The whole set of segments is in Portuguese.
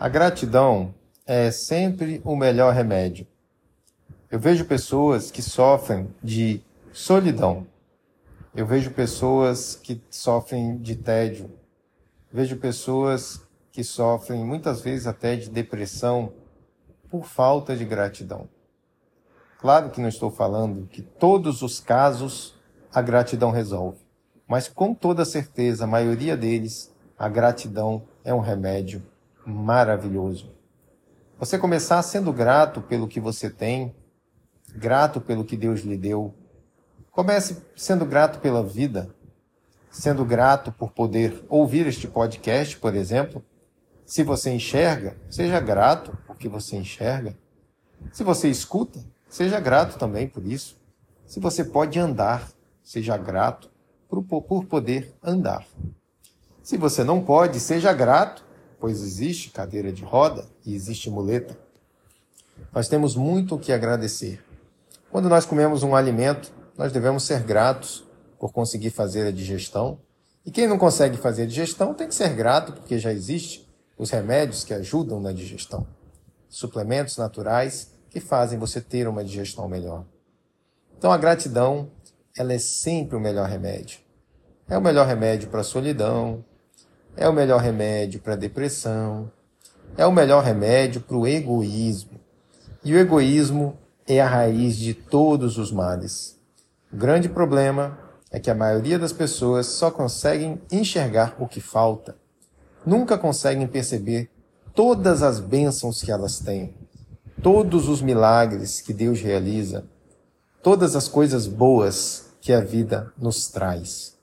A gratidão é sempre o melhor remédio. Eu vejo pessoas que sofrem de solidão. Eu vejo pessoas que sofrem de tédio. Vejo pessoas que sofrem muitas vezes até de depressão por falta de gratidão. Claro que não estou falando que todos os casos a gratidão resolve, mas com toda certeza, a maioria deles, a gratidão é um remédio maravilhoso. Você começar sendo grato pelo que você tem, grato pelo que Deus lhe deu. Comece sendo grato pela vida, sendo grato por poder ouvir este podcast, por exemplo. Se você enxerga, seja grato porque você enxerga. Se você escuta, seja grato também por isso. Se você pode andar, seja grato por, por poder andar. Se você não pode, seja grato pois existe cadeira de roda e existe muleta. Nós temos muito o que agradecer. Quando nós comemos um alimento, nós devemos ser gratos por conseguir fazer a digestão. E quem não consegue fazer a digestão tem que ser grato porque já existe os remédios que ajudam na digestão. Suplementos naturais que fazem você ter uma digestão melhor. Então a gratidão, ela é sempre o melhor remédio. É o melhor remédio para a solidão, é o melhor remédio para a depressão, é o melhor remédio para o egoísmo. E o egoísmo é a raiz de todos os males. O grande problema é que a maioria das pessoas só conseguem enxergar o que falta. Nunca conseguem perceber todas as bênçãos que elas têm, todos os milagres que Deus realiza, todas as coisas boas que a vida nos traz.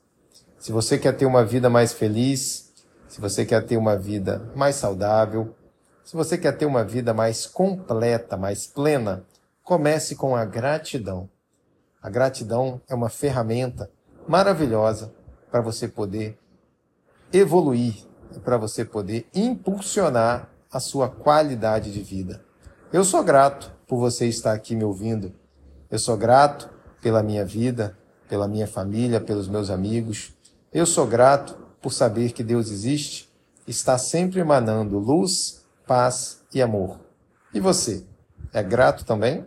Se você quer ter uma vida mais feliz, se você quer ter uma vida mais saudável, se você quer ter uma vida mais completa, mais plena, comece com a gratidão. A gratidão é uma ferramenta maravilhosa para você poder evoluir e para você poder impulsionar a sua qualidade de vida. Eu sou grato por você estar aqui me ouvindo. Eu sou grato pela minha vida, pela minha família, pelos meus amigos. Eu sou grato por saber que Deus existe, está sempre emanando luz, paz e amor. E você, é grato também?